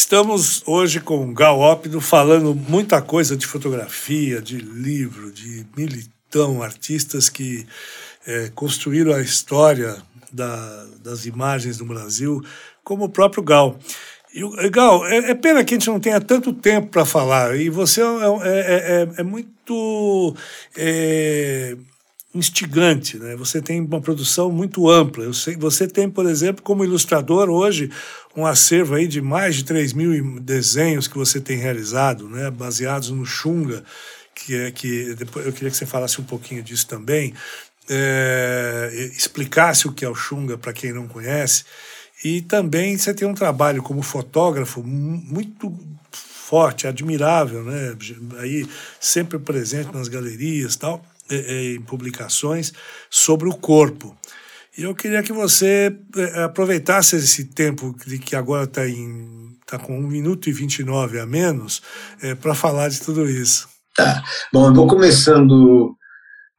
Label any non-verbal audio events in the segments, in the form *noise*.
Estamos hoje com o Gal Ópido falando muita coisa de fotografia, de livro, de militão, artistas que é, construíram a história da, das imagens no Brasil como o próprio Gal. E, Gal, é, é, pena que a gente não tenha tanto tempo para falar, e você é, é, é, é muito é, instigante, né? Você tem uma produção muito ampla. Sei, você tem, por exemplo, como ilustrador hoje um acervo aí de mais de 3 mil desenhos que você tem realizado, né? Baseados no Xunga, que é que depois eu queria que você falasse um pouquinho disso também, é, explicasse o que é o Xunga para quem não conhece. E também você tem um trabalho como fotógrafo muito forte, admirável, né? Aí sempre presente nas galerias, tal, em publicações sobre o corpo. E eu queria que você é, aproveitasse esse tempo de que agora está tá com 1 minuto e 29 a menos é, para falar de tudo isso. Tá. Bom, eu vou começando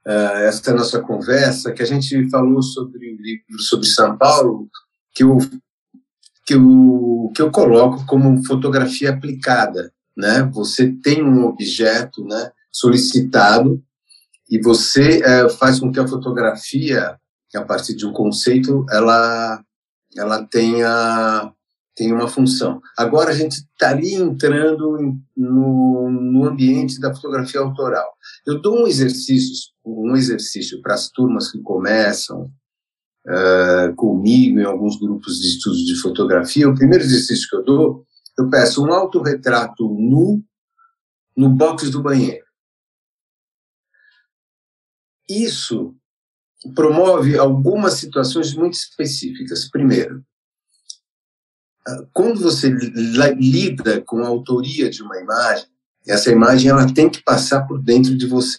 uh, essa nossa conversa, que a gente falou sobre o livro sobre São Paulo, que eu, que eu, que eu coloco como fotografia aplicada. Né? Você tem um objeto né, solicitado e você é, faz com que a fotografia, a partir de um conceito, ela, ela tenha, tenha uma função. Agora a gente estaria entrando no, no ambiente da fotografia autoral. Eu dou um exercício, um exercício para as turmas que começam, uh, comigo em alguns grupos de estudos de fotografia, o primeiro exercício que eu dou, eu peço um autorretrato nu no box do banheiro. Isso promove algumas situações muito específicas. Primeiro, ah, quando você lida com a autoria de uma imagem, essa imagem ela tem que passar por dentro de você,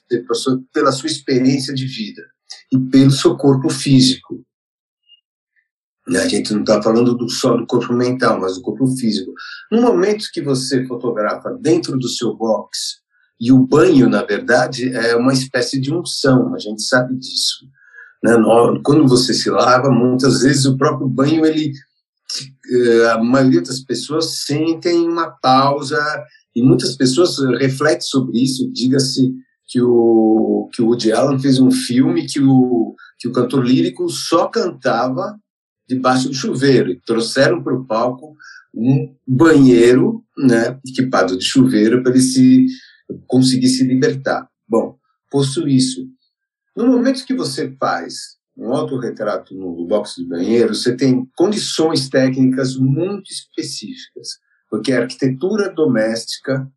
pela sua experiência de vida e pelo seu corpo físico. A gente não está falando do, só do corpo mental, mas do corpo físico. No momento que você fotografa dentro do seu box, e o banho, na verdade, é uma espécie de unção, a gente sabe disso. Né? Quando você se lava, muitas vezes o próprio banho, ele, eh, a maioria das pessoas sentem uma pausa, e muitas pessoas refletem sobre isso. Diga-se que o, que o Woody Allen fez um filme que o, que o cantor lírico só cantava debaixo do chuveiro. E trouxeram para o palco um banheiro, né, equipado de chuveiro, para ele se conseguir se libertar. Bom, posto isso, no momento que você faz um autorretrato no box do banheiro, você tem condições técnicas muito específicas, porque a arquitetura doméstica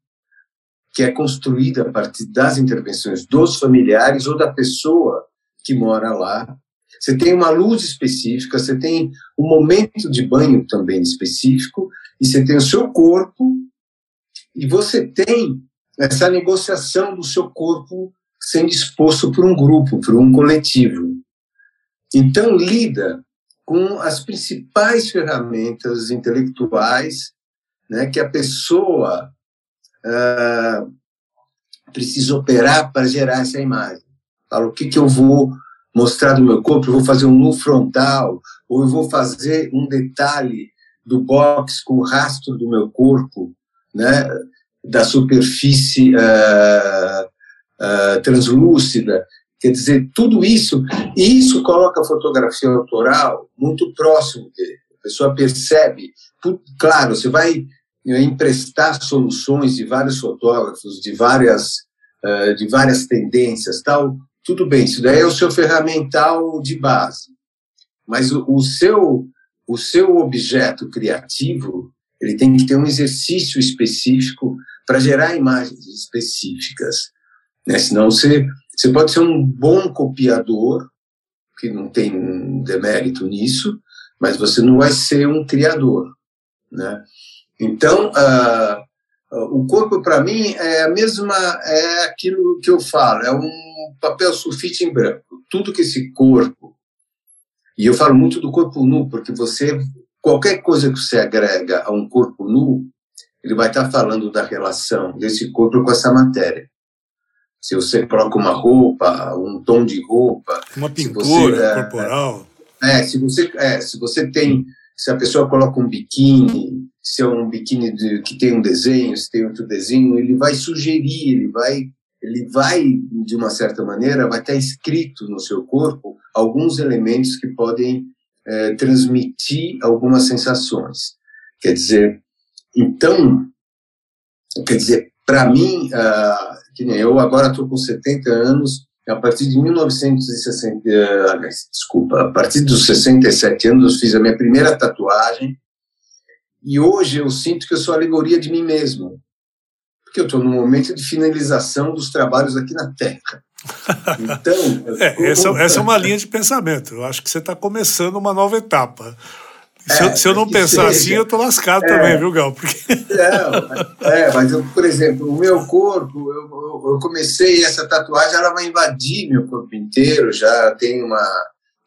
que é construída a partir das intervenções dos familiares ou da pessoa que mora lá você tem uma luz específica, você tem um momento de banho também específico, e você tem o seu corpo, e você tem essa negociação do seu corpo sendo exposto por um grupo, por um coletivo. Então, lida com as principais ferramentas intelectuais né, que a pessoa uh, precisa operar para gerar essa imagem. Fala, o que, que eu vou mostrar do meu corpo, eu vou fazer um nu frontal, ou eu vou fazer um detalhe do box com o rastro do meu corpo, né, da superfície uh, uh, translúcida. Quer dizer, tudo isso, e isso coloca a fotografia autoral muito próximo dele. A pessoa percebe, claro, você vai emprestar soluções de vários fotógrafos, de várias, uh, de várias tendências, tal, tudo bem, isso daí é o seu ferramental de base. Mas o, o, seu, o seu objeto criativo, ele tem que ter um exercício específico para gerar imagens específicas. Né? Senão você, você pode ser um bom copiador, que não tem demérito nisso, mas você não vai ser um criador. Né? Então, uh, o corpo para mim é a mesma, é aquilo que eu falo, é um papel sulfite em branco. Tudo que esse corpo, e eu falo muito do corpo nu, porque você, qualquer coisa que você agrega a um corpo nu, ele vai estar falando da relação desse corpo com essa matéria. Se você coloca uma roupa, um tom de roupa, uma pintura você, é, corporal. É, se você, é, se você tem, se a pessoa coloca um biquíni, se é um biquíni de, que tem um desenho, se tem outro desenho, ele vai sugerir, ele vai, ele vai de uma certa maneira, vai estar escrito no seu corpo alguns elementos que podem é, transmitir algumas sensações. Quer dizer, então, quer dizer, para mim, que nem eu agora estou com 70 anos, a partir de 1960, uh, desculpa, a partir dos 67 anos eu fiz a minha primeira tatuagem, e hoje eu sinto que eu sou a alegoria de mim mesmo, porque eu estou no momento de finalização dos trabalhos aqui na Terra. *laughs* Então, é, essa, essa, é uma linha de pensamento. Eu acho que você está começando uma nova etapa. Se, é, eu, se eu, não pensar seja. assim, eu tô lascado é, também, viu, Gal? Porque... Não, é, mas, eu, por exemplo, o meu corpo, eu, eu, comecei essa tatuagem, ela vai invadir meu corpo inteiro. Já tem uma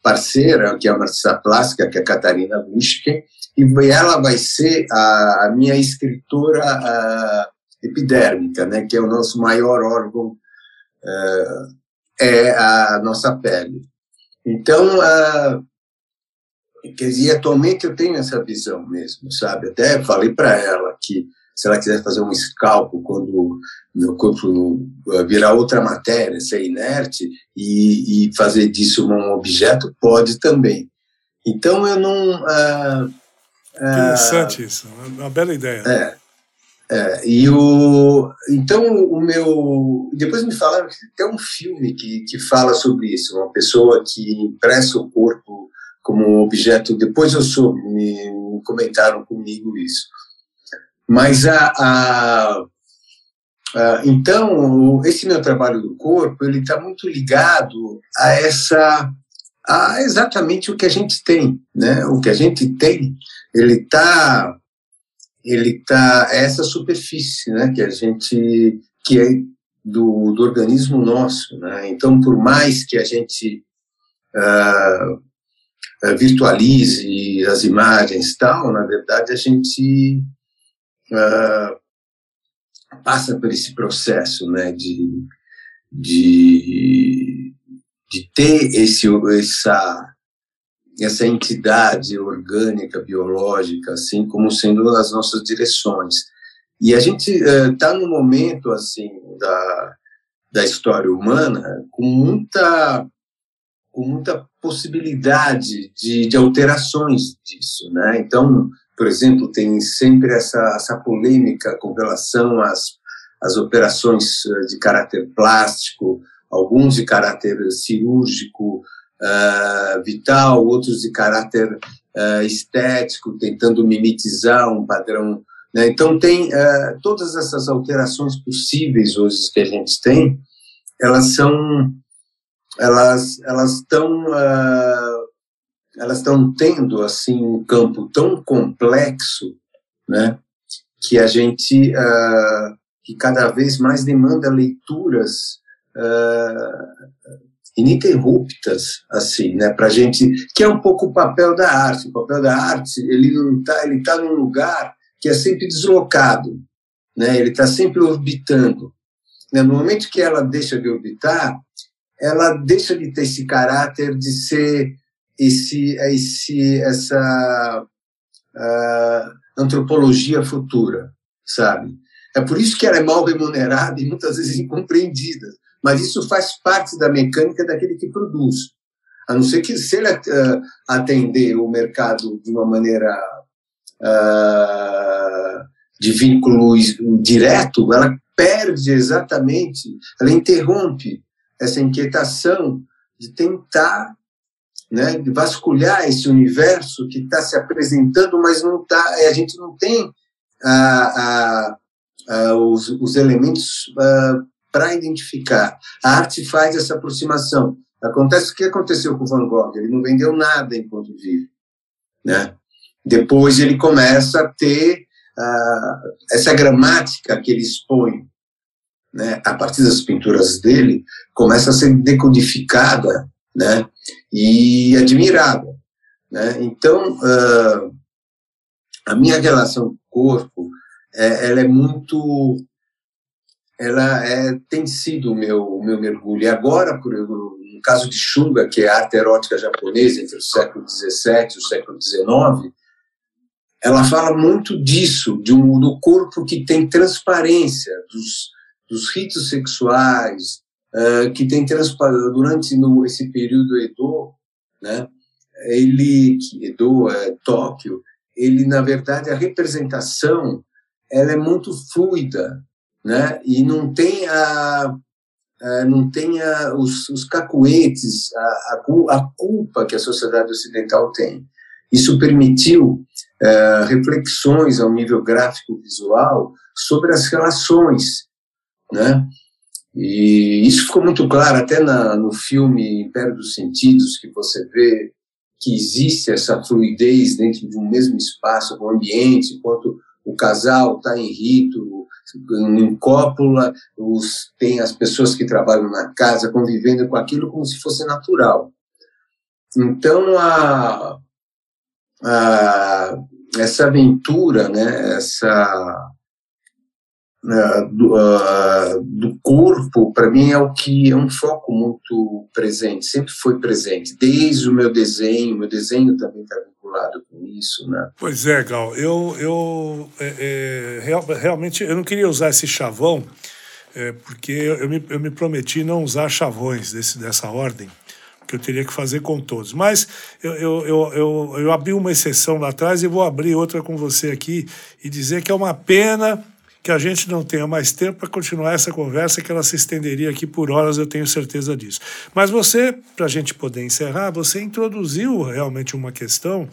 parceira, que é uma artista plástica, que é a Catarina Buschken, e ela vai ser a, a minha escritora a, epidérmica, né, que é o nosso maior órgão, uh, é a nossa pele. Então, uh, quer dizer, atualmente eu tenho essa visão mesmo, sabe? Até falei para ela que se ela quiser fazer um escalpo quando meu corpo eh, virar outra matéria, ser inerte e, e fazer disso um objeto, pode também. Então eu não uh, Interessante isso, uma bela ideia. É, é, e o, então o meu. Depois me falaram que tem um filme que, que fala sobre isso, uma pessoa que impressa o corpo como objeto. Depois eu soube, me, me comentaram comigo isso. Mas a, a, a, então esse meu trabalho do corpo ele está muito ligado a essa a exatamente o que a gente tem, né? O que a gente tem ele está ele tá essa superfície, né, que a gente que é do, do organismo nosso, né? Então, por mais que a gente uh, virtualize as imagens tal, na verdade a gente uh, passa por esse processo, né, de de, de ter esse essa essa entidade orgânica, biológica, assim como sendo as nossas direções. E a gente está uh, no momento assim da, da história humana com muita com muita possibilidade de, de alterações disso, né? Então, por exemplo, tem sempre essa, essa polêmica com relação às, às operações de caráter plástico, alguns de caráter cirúrgico, uh, vital, outros de caráter uh, estético, tentando mimetizar um padrão. Né? Então, tem uh, todas essas alterações possíveis hoje que a gente tem, elas são. Elas elas estão elas estão tendo assim um campo tão complexo, né, que a gente uh, que cada vez mais demanda leituras uh, ininterruptas, assim, né, para gente, que é um pouco o papel da arte. O papel da arte, ele não tá, ele tá num lugar que é sempre deslocado, né, ele está sempre orbitando. Né, no momento que ela deixa de orbitar, ela deixa de ter esse caráter de ser esse, esse essa uh, antropologia futura, sabe? É por isso que ela é mal remunerada e muitas vezes incompreendida mas isso faz parte da mecânica daquele que produz. A não ser que, se ele uh, atender o mercado de uma maneira uh, de vínculo direto, ela perde exatamente, ela interrompe essa inquietação de tentar né, de vasculhar esse universo que está se apresentando, mas não tá, a gente não tem ah, ah, os, os, elementos ah, para identificar. A arte faz essa aproximação. Acontece o que aconteceu com Van Gogh? Ele não vendeu nada enquanto vive, né? Depois ele começa a ter essa gramática que ele expõe né, a partir das pinturas dele, começa a ser decodificada né, e admirada. Né? Então, uh, a minha relação com o corpo, é, ela é muito, ela é, tem sido o meu, o meu mergulho. E agora, por no caso de Shunga, que é a arte erótica japonesa entre o século XVII e o século XIX, ela fala muito disso, de um, do corpo que tem transparência, dos, dos ritos sexuais, uh, que tem durante no, esse período Edo, né? Ele, Edo, é, Tóquio, ele na verdade a representação ela é muito fluida, né? E não tem a, não tem os, os cacuetes, a, a, culpa que a sociedade ocidental tem. Isso permitiu é, reflexões ao nível gráfico visual sobre as relações, né? E isso ficou muito claro até na, no filme Império dos Sentidos, que você vê que existe essa fluidez dentro de um mesmo espaço, um ambiente, enquanto o casal está em rito, em cópula, os, tem as pessoas que trabalham na casa convivendo com aquilo como se fosse natural. Então, a, a, essa aventura, né, essa uh, do, uh, do, corpo, para mim é o que é um foco muito presente, sempre foi presente, desde o meu desenho, meu desenho também está vinculado com isso, né? Pois é, Gal, eu, eu é, é, real, realmente eu não queria usar esse chavão, é, porque eu me, eu me prometi não usar chavões desse, dessa ordem, que eu teria que fazer com todos. Mas eu, eu, eu, eu, eu abri uma exceção lá atrás e vou abrir outra com você aqui e dizer que é uma pena que a gente não tenha mais tempo para continuar essa conversa, que ela se estenderia aqui por horas, eu tenho certeza disso. Mas você, para a gente poder encerrar, você introduziu realmente uma questão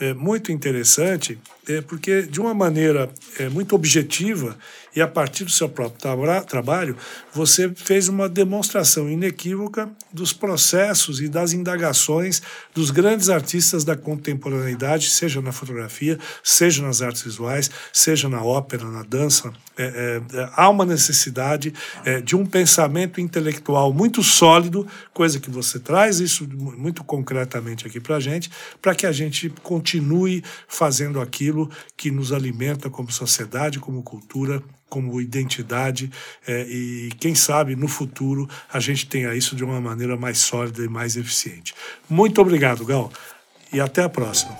é, muito interessante, é, porque de uma maneira é, muito objetiva e a partir do seu próprio tra trabalho, você fez uma demonstração inequívoca dos processos e das indagações dos grandes artistas da contemporaneidade, seja na fotografia, seja nas artes visuais, seja na ópera, na dança. É, é, é há uma necessidade é, de um pensamento intelectual muito sólido, coisa que você traz isso muito concretamente aqui para a gente, para que a gente continue fazendo aquilo que nos alimenta como sociedade, como cultura como identidade é, e quem sabe no futuro a gente tenha isso de uma maneira mais sólida e mais eficiente. Muito obrigado, Gal, e até a próxima.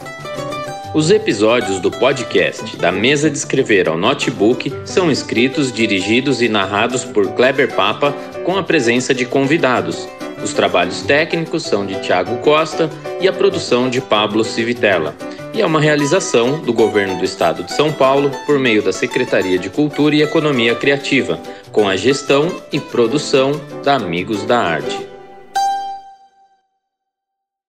Os episódios do podcast Da Mesa de Escrever ao Notebook são escritos, dirigidos e narrados por Kleber Papa com a presença de convidados. Os trabalhos técnicos são de Tiago Costa e a produção de Pablo Civitella e é uma realização do Governo do Estado de São Paulo por meio da Secretaria de Cultura e Economia Criativa, com a gestão e produção da Amigos da Arte.